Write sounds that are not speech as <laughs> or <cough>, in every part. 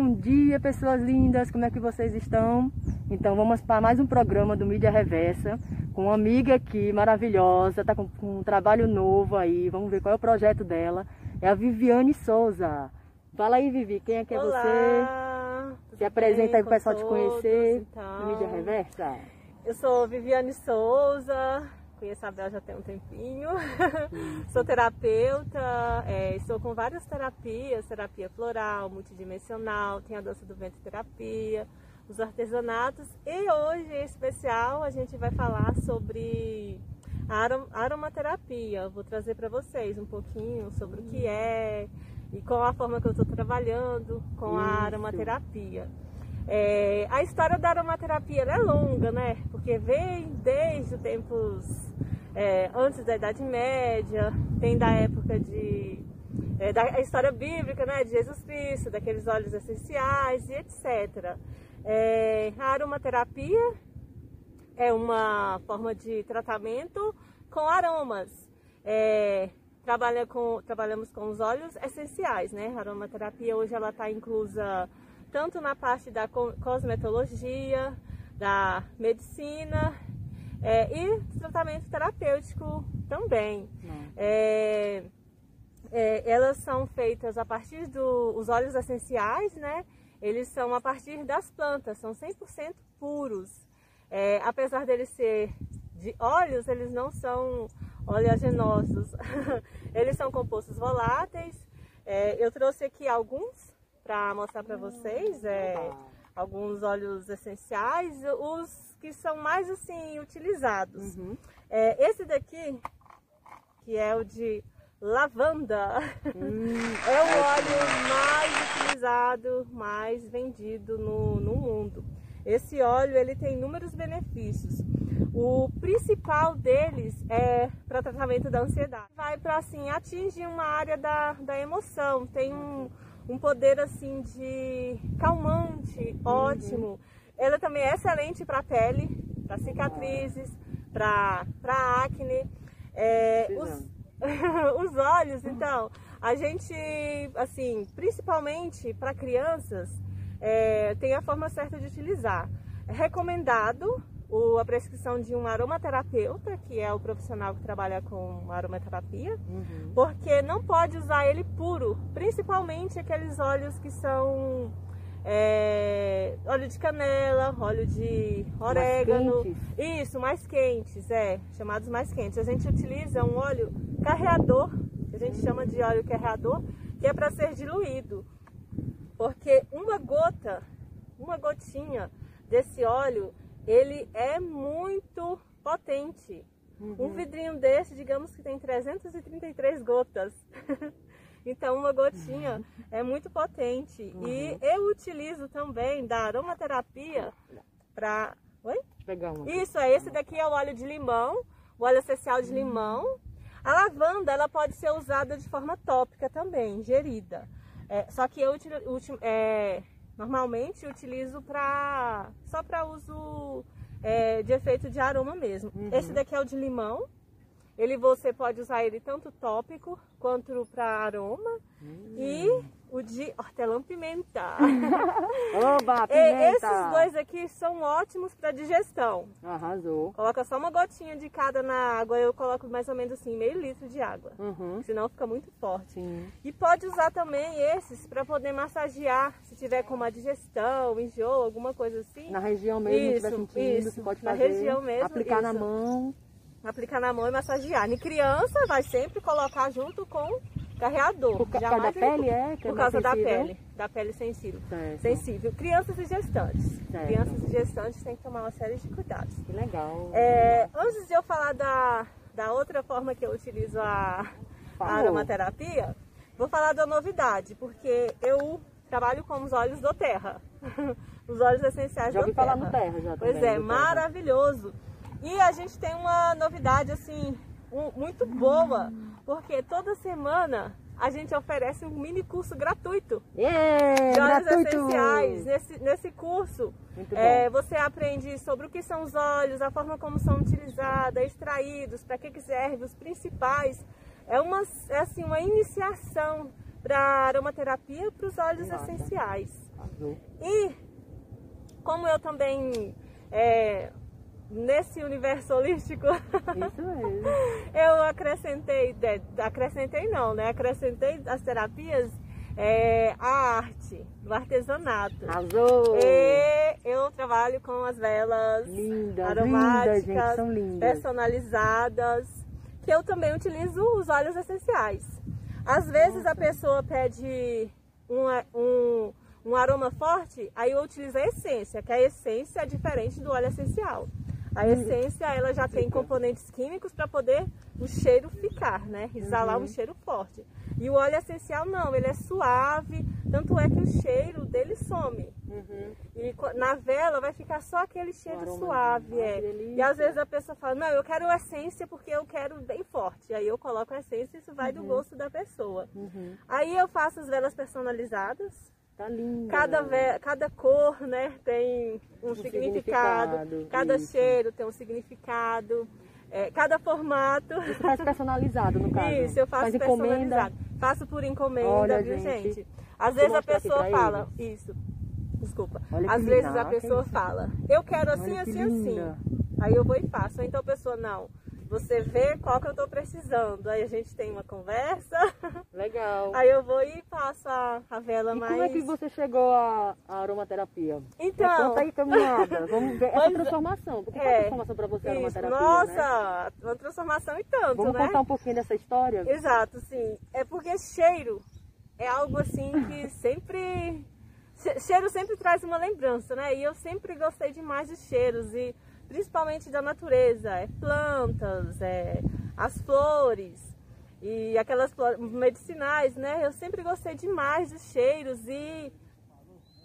Bom dia, pessoas lindas, como é que vocês estão? Então vamos para mais um programa do Mídia Reversa com uma amiga aqui maravilhosa, tá com, com, um trabalho novo aí, vamos ver qual é o projeto dela. É a Viviane Souza. Fala aí, Vivi, quem é que é Olá, você? Se apresenta aí para o pessoal todos, te conhecer então. no Mídia Reversa. Eu sou Viviane Souza, conheço a Bel já tem um tempinho. <laughs> sou terapeuta, é, estou com várias terapias, terapia floral, multidimensional, tem a dança do vento terapia, os artesanatos. E hoje, em especial, a gente vai falar sobre a aromaterapia. Vou trazer para vocês um pouquinho sobre o que é e qual a forma que eu estou trabalhando com a Isso. aromaterapia. É, a história da aromaterapia é longa, né? Porque vem desde os tempos é, antes da Idade Média, tem da época de é, da história bíblica, né? De Jesus Cristo, daqueles óleos essenciais e etc. É, a aromaterapia é uma forma de tratamento com aromas. É, trabalha com, trabalhamos com os óleos essenciais, né? A aromaterapia hoje ela está inclusa tanto na parte da co- cosmetologia, da medicina é, e tratamento terapêutico também. Não. É, é, elas são feitas a partir dos óleos essenciais, né? Eles são a partir das plantas, são 100% puros. É, apesar deles ser de óleos, eles não são oleaginosos. <laughs> eles são compostos voláteis. É, eu trouxe aqui alguns para mostrar para vocês. É, alguns óleos essenciais, os que são mais assim utilizados. Uhum. É, esse daqui, que é o de lavanda, Hum, <laughs> é o óleo mais utilizado, mais vendido no, no mundo. Esse óleo ele tem inúmeros benefícios. O principal deles é para tratamento da ansiedade. Vai para assim atingir uma área da, da emoção. Tem um, um poder assim de calmante, ótimo. Ela também é excelente para pele, para cicatrizes, para acne. É, os, <laughs> os olhos, então, a gente, assim, principalmente para crianças, é, tem a forma certa de utilizar. É recomendado o- a prescrição de um aromaterapeuta, que é o profissional que trabalha com aromaterapia, uhum. porque não pode usar ele puro, principalmente aqueles óleos que são é, óleo de canela, óleo de orégano. quentes? Isso, mais quentes, é, chamados mais quentes. A gente utiliza um óleo carreador, que a gente chama de óleo carreador, que é para ser diluído. Porque uma gota, uma gotinha desse óleo, ele é muito potente. Um vidrinho desse, digamos que tem 333 gotas. <laughs> então, uma gotinha é muito potente. E eu utilizo também da aromaterapia para. Oi? Pegar uma. Isso, é esse daqui é o óleo de limão, o óleo essencial de limão. A lavanda, ela pode ser usada de forma tópica também, ingerida. É, só que eu utili- uti- é, normalmente utilizo pra, só para uso é, de efeito de aroma mesmo. Esse daqui é o de limão. Ele você pode usar ele tanto tópico quanto para aroma. E o de hortelã-pimenta. <laughs> Oba, E pimenta! esses dois aqui são ótimos para digestão. Arrasou. Coloca só uma gotinha de cada na água, eu coloco mais ou menos assim, meio litro de água. Uhum. Senão fica muito forte. Sim. E pode usar também esses para poder massagear, se tiver com uma digestão, enjoo, alguma coisa assim. Na região mesmo, Isso, sentindo, isso. você pode Na fazer. região mesmo, Aplicar na isso. mão. Aplicar na mão e massagear. Em criança, vai sempre colocar junto com carreador. Por ca- causa da pele, é? É Por causa da sensível? pele, da pele sensível. Certo. Sensível. Crianças e gestantes. Certo. Crianças e gestantes têm que tomar uma série de cuidados. Que legal. É, antes de eu falar da, da outra forma que eu utilizo a, a aromaterapia, vou falar da novidade, porque eu trabalho com os óleos do terra. <laughs> os óleos essenciais Já do ouvi falar no terra já Pois é, terra. maravilhoso. E a gente tem uma novidade assim, um- muito boa, porque toda semana a gente oferece um mini curso gratuito Yeah, de óleos gratuito. essenciais. Nesse, nesse curso, é, você aprende sobre o que são os óleos, a forma como são utilizados, extraídos, para que, que serve, os principais. É uma, é, assim, uma iniciação para aromaterapia para os óleos Massa. essenciais. Azul. E como eu também é, nesse universo holístico. Isso mesmo. <laughs> eu acrescentei, acrescentei não, né? Acrescentei as terapias é, a arte, do artesanato. Azul. E eu trabalho com as velas lindas, aromáticas, lindas, gente, são lindas. personalizadas, que eu também utilizo os óleos essenciais. Às vezes Nossa. a pessoa pede um, um, um aroma forte, aí eu utilizo a essência, que a essência é diferente do óleo essencial. A hum. essência, ela já tem componentes químicos para poder o cheiro ficar, né? Exalar uhum. um cheiro forte. E o óleo essencial não, ele é suave, tanto é que o cheiro dele some. Uhum. E na vela vai ficar só aquele cheiro suave, é. E às vezes a pessoa fala, não, eu quero essência porque eu quero bem forte. Aí eu coloco a essência e isso vai uhum. do gosto da pessoa. Uhum. Aí eu faço as velas personalizadas, Tá linda. Cada, cada cor, né, tem um, um significado. significado. Cada isso. cheiro tem um significado. É, cada formato. Isso faz personalizado, no caso. Isso, eu faço faz personalizado. Encomenda. Faço por encomenda, Olha, viu, gente? gente? Às vezes a pessoa fala. Eles. Isso. Desculpa. Olha Às vezes a pessoa fala, eu quero assim, Olha assim, assim. Aí eu vou e faço. Então a pessoa, não você vê qual que eu estou precisando. Aí a gente tem uma conversa. Legal. Aí eu vou e passo a, a vela e mais. Como é que você chegou à, aromaterapia? Então. Me conta aí caminhada. Vamos ver essa transformação. Porque é, transformação para você a aromaterapia? Nossa, né? uma transformação e tanto, Vamos né? contar um pouquinho dessa história? Exato, sim. É porque cheiro é algo assim que <laughs> sempre. Cheiro sempre traz uma lembrança, né? E eu sempre gostei demais de cheiros. E principalmente da natureza, é plantas, é as flores e aquelas flores medicinais, né? Eu sempre gostei demais dos cheiros e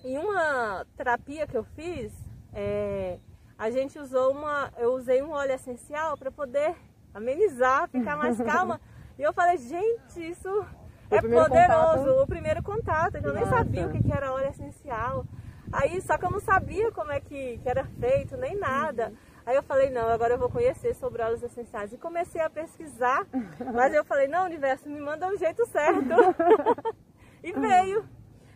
em uma terapia que eu fiz, é, a gente usou uma, eu usei um óleo essencial para poder amenizar, ficar mais <laughs> calma. e eu falei, gente, isso o é poderoso. Contato. O primeiro contato, eu nem sabia o que era óleo essencial. Aí, só que eu não sabia como é que, que era feito, nem nada. Uhum. Aí eu falei, não, agora eu vou conhecer sobre óleos essenciais. E comecei a pesquisar, <laughs> mas eu falei, não, universo, me manda o jeito certo. <laughs> e veio.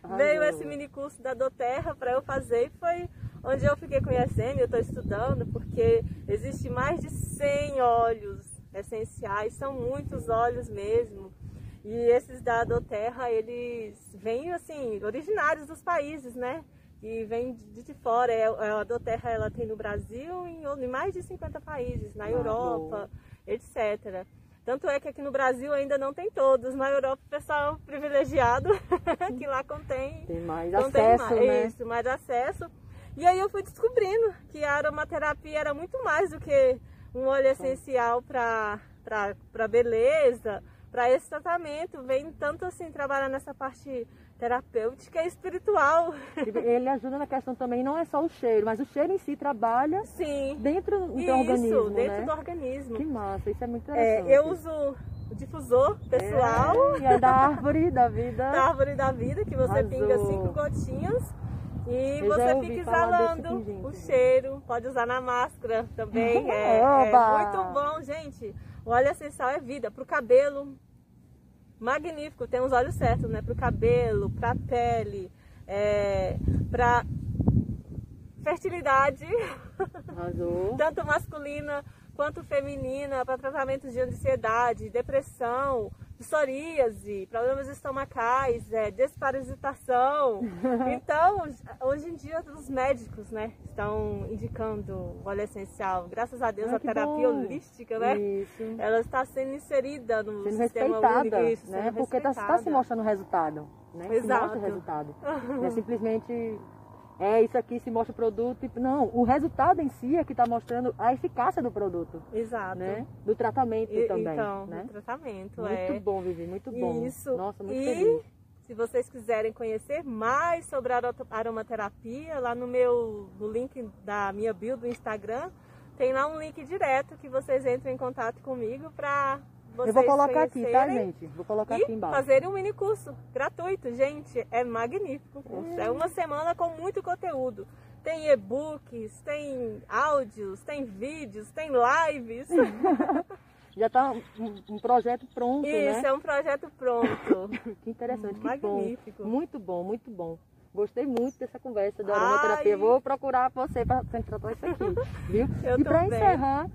Ai, veio esse mini curso da Doterra para eu fazer e foi onde eu fiquei conhecendo, eu estou estudando, porque existe mais de 100 óleos essenciais, são muitos óleos mesmo. E esses da Doterra, eles vêm assim, originários dos países, né? E vem de, de fora. É, é, a Doterra ela tem no Brasil e em, em mais de 50 países, na ah, Europa, etc. Tanto é que aqui no Brasil ainda não tem todos. Na Europa, o pessoal privilegiado, <laughs> que lá contém, tem mais contém acesso, mais, né? isso, mais acesso. E aí eu fui descobrindo que a aromaterapia era muito mais do que um óleo essencial para beleza, para esse tratamento. Vem tanto assim trabalhar nessa parte terapêutica e espiritual. Ele ajuda na questão também, não é só o cheiro, mas o cheiro em si trabalha Sim. dentro do isso, organismo. dentro né? do organismo. Que massa, isso é muito interessante. É, eu uso o difusor pessoal. É, é da árvore da vida. <laughs> da árvore da vida, que você Azul. pinga cinco gotinhas. E eu você fica exalando o cheiro, pode usar na máscara também. <laughs> é, é muito bom, gente. O óleo essencial é vida. Para o cabelo, magnífico, tem os olhos certos, né? Para o cabelo, para a pele, é, para fertilidade, <laughs> tanto masculina quanto feminina, para tratamentos de ansiedade, depressão, psoríase, problemas estomacais, é, desparasitação. <laughs> Então, hoje em dia, os médicos né, estão indicando óleo essencial. Graças a Deus, ah, a terapia bom. holística, né? Isso. Ela está sendo inserida no sendo sistema respeitada, único, né? Porque está tá se mostrando o resultado. Né? Exato. Se mostra o resultado. <laughs> Não é simplesmente é isso aqui se mostra o produto. Não, o resultado em si é que está mostrando a eficácia do produto. Exato. Né? Do tratamento e, também. Então, né? do tratamento, muito é. Muito bom, Vivi, muito bom. Isso. Nossa, muito e... feliz. Se vocês quiserem conhecer mais sobre a aromaterapia, lá no meu no link da minha bio do Instagram, tem lá um link direto que vocês entram em contato comigo para eu vou colocar aqui, tá, gente? Vou colocar aqui embaixo. fazerem um mini curso gratuito, gente. É magnífico. É. é uma semana com muito conteúdo. Tem e-books, tem áudios, tem vídeos, tem lives. <laughs> Já está um, um, projeto pronto, Isso, né? é um projeto pronto. <coughs> que interessante, que Magnífico. Bom. Muito bom, muito bom. Gostei muito dessa conversa da aromaterapia. Ai. Vou procurar você para tratar isso aqui, <laughs> viu? Eu e para encerrar,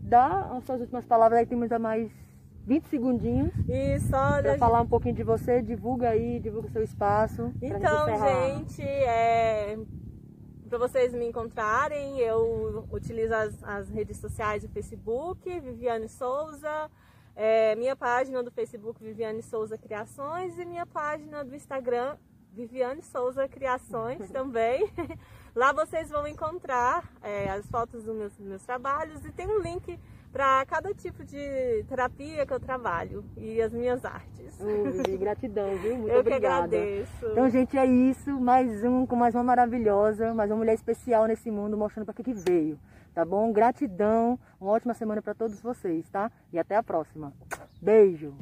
dá as suas últimas palavras aí, temos a mais 20 segundinhos. Isso. Pra falar um pouquinho de você, divulga aí, divulga o seu espaço. Então, gente, é, para vocês me encontrarem, eu utilizo as, as redes sociais, o Facebook, Viviane Souza, é, minha página do Facebook, Viviane Souza Criações, e minha página do Instagram, Viviane Souza Criações <laughs> também. <laughs> Lá vocês vão encontrar é, as fotos dos meus, dos meus trabalhos e tem um link para cada tipo de terapia que eu trabalho e as minhas artes. Hum, gratidão, viu? Muito <laughs> eu obrigada. que agradeço. Então, gente, é isso. Mais um com mais uma maravilhosa, mais uma mulher especial nesse mundo, mostrando para que, que veio. Tá bom? Gratidão. Uma ótima semana para todos vocês, tá? E até a próxima. Beijo.